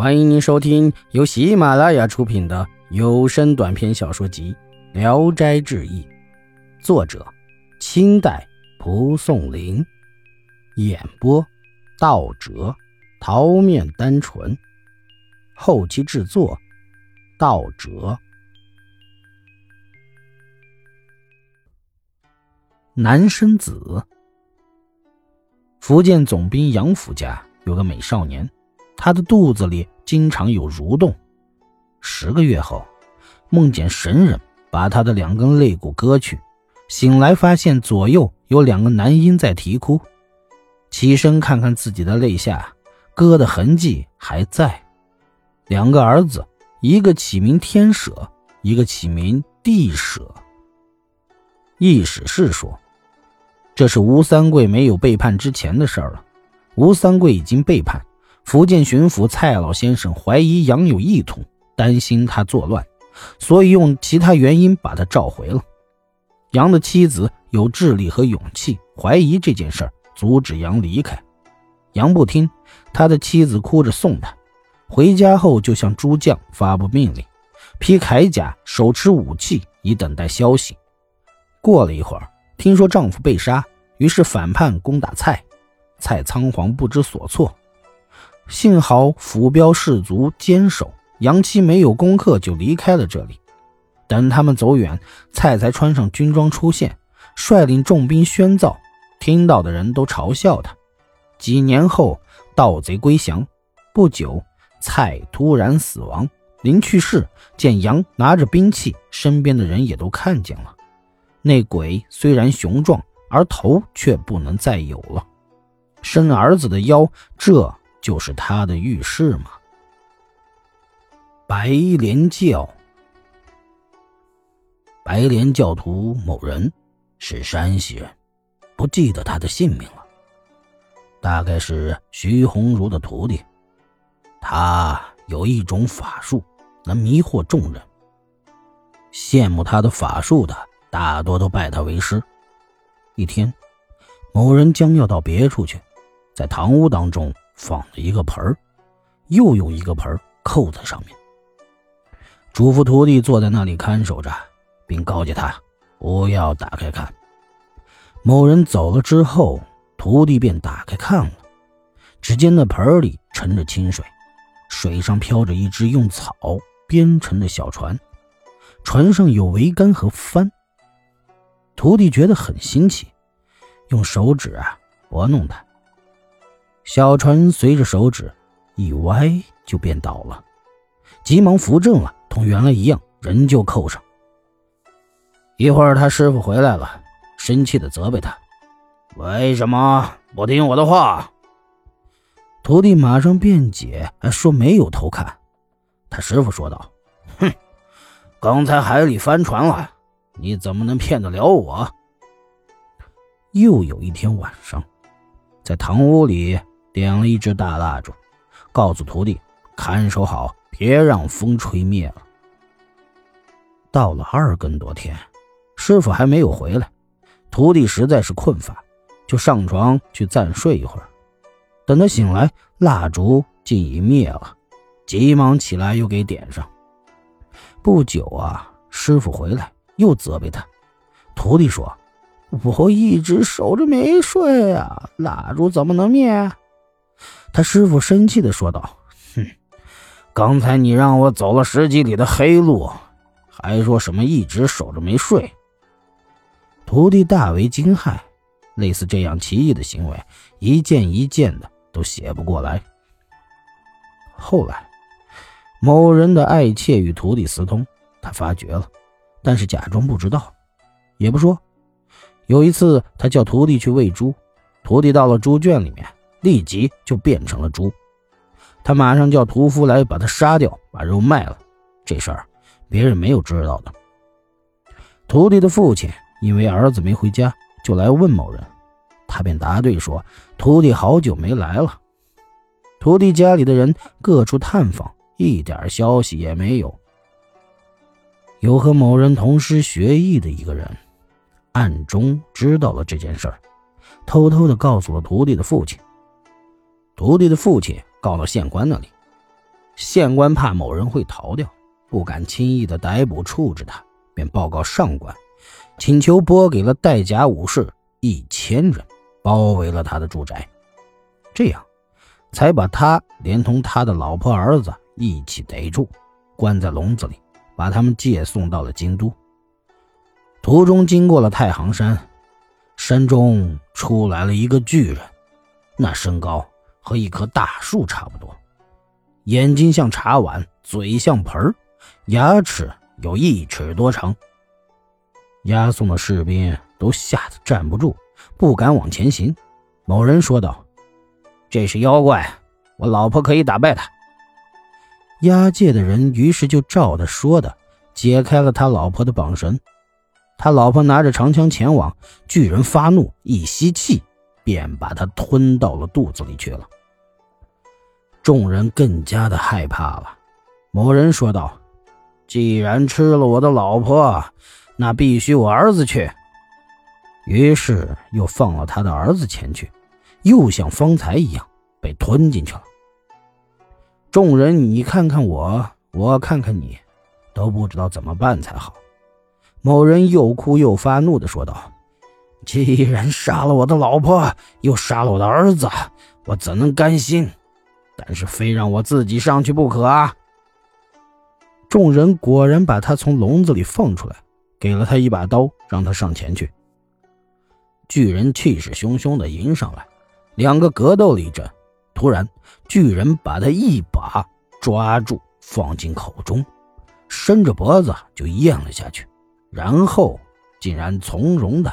欢迎您收听由喜马拉雅出品的有声短篇小说集《聊斋志异》，作者：清代蒲松龄，演播：道哲、桃面单纯，后期制作：道哲。南生子，福建总兵杨府家有个美少年。他的肚子里经常有蠕动，十个月后，梦见神人把他的两根肋骨割去，醒来发现左右有两个男婴在啼哭，起身看看自己的肋下，割的痕迹还在。两个儿子，一个起名天舍，一个起名地舍。意史是说，这是吴三桂没有背叛之前的事儿了，吴三桂已经背叛。福建巡抚蔡老先生怀疑杨有意图，担心他作乱，所以用其他原因把他召回了。杨的妻子有智力和勇气，怀疑这件事儿阻止杨离开。杨不听，他的妻子哭着送他回家后，就向诸将发布命令，披铠甲，手持武器，以等待消息。过了一会儿，听说丈夫被杀，于是反叛攻打蔡，蔡仓皇不知所措。幸好府标士卒坚守，杨七没有攻克就离开了这里。等他们走远，蔡才穿上军装出现，率领重兵宣造。听到的人都嘲笑他。几年后，盗贼归降。不久，蔡突然死亡。临去世，见杨拿着兵器，身边的人也都看见了。那鬼虽然雄壮，而头却不能再有了。生儿子的妖，这。就是他的浴室吗？白莲教，白莲教徒某人是山西人，不记得他的姓名了。大概是徐鸿儒的徒弟。他有一种法术，能迷惑众人。羡慕他的法术的，大多都拜他为师。一天，某人将要到别处去，在堂屋当中。放了一个盆儿，又用一个盆儿扣在上面。嘱咐徒弟坐在那里看守着，并告诫他不要打开看。某人走了之后，徒弟便打开看了。只见那盆里盛着清水，水上漂着一只用草编成的小船，船上有桅杆和帆。徒弟觉得很新奇，用手指啊拨弄它。小船随着手指一歪，就变倒了。急忙扶正了，同原来一样，仍旧扣上。一会儿，他师傅回来了，生气的责备他：“为什么不听我的话？”徒弟马上辩解，说没有偷看。他师傅说道：“哼，刚才海里翻船了，你怎么能骗得了我？”又有一天晚上，在堂屋里。点了一支大蜡烛，告诉徒弟看守好，别让风吹灭了。到了二更多天，师傅还没有回来，徒弟实在是困乏，就上床去暂睡一会儿。等他醒来，蜡烛竟已灭了，急忙起来又给点上。不久啊，师傅回来又责备他，徒弟说：“我一直守着没睡啊，蜡烛怎么能灭？”他师傅生气的说道：“哼，刚才你让我走了十几里的黑路，还说什么一直守着没睡。”徒弟大为惊骇，类似这样奇异的行为，一件一件的都写不过来。后来，某人的爱妾与徒弟私通，他发觉了，但是假装不知道，也不说。有一次，他叫徒弟去喂猪，徒弟到了猪圈里面。立即就变成了猪，他马上叫屠夫来把他杀掉，把肉卖了。这事儿别人没有知道的。徒弟的父亲因为儿子没回家，就来问某人，他便答对说：“徒弟好久没来了。”徒弟家里的人各处探访，一点消息也没有。有和某人同师学艺的一个人，暗中知道了这件事儿，偷偷的告诉了徒弟的父亲。徒弟的父亲告到县官那里，县官怕某人会逃掉，不敢轻易的逮捕处置他，便报告上官，请求拨给了带甲武士一千人，包围了他的住宅，这样，才把他连同他的老婆儿子一起逮住，关在笼子里，把他们借送到了京都。途中经过了太行山，山中出来了一个巨人，那身高和一棵大树差不多。眼睛像茶碗，嘴像盆儿，牙齿有一尺多长。押送的士兵都吓得站不住，不敢往前行。某人说道：“这是妖怪，我老婆可以打败他。”押解的人于是就照他说的，解开了他老婆的绑绳。他老婆拿着长枪前往，巨人发怒，一吸气，便把他吞到了肚子里去了。众人更加的害怕了。某人说道：“既然吃了我的老婆，那必须我儿子去。”于是又放了他的儿子前去，又像方才一样被吞进去了。众人你看看我，我看看你，都不知道怎么办才好。某人又哭又发怒的说道：“既然杀了我的老婆，又杀了我的儿子，我怎能甘心？”但是非让我自己上去不可啊！众人果然把他从笼子里放出来，给了他一把刀，让他上前去。巨人气势汹汹地迎上来，两个格斗了一阵，突然巨人把他一把抓住，放进口中，伸着脖子就咽了下去，然后竟然从容的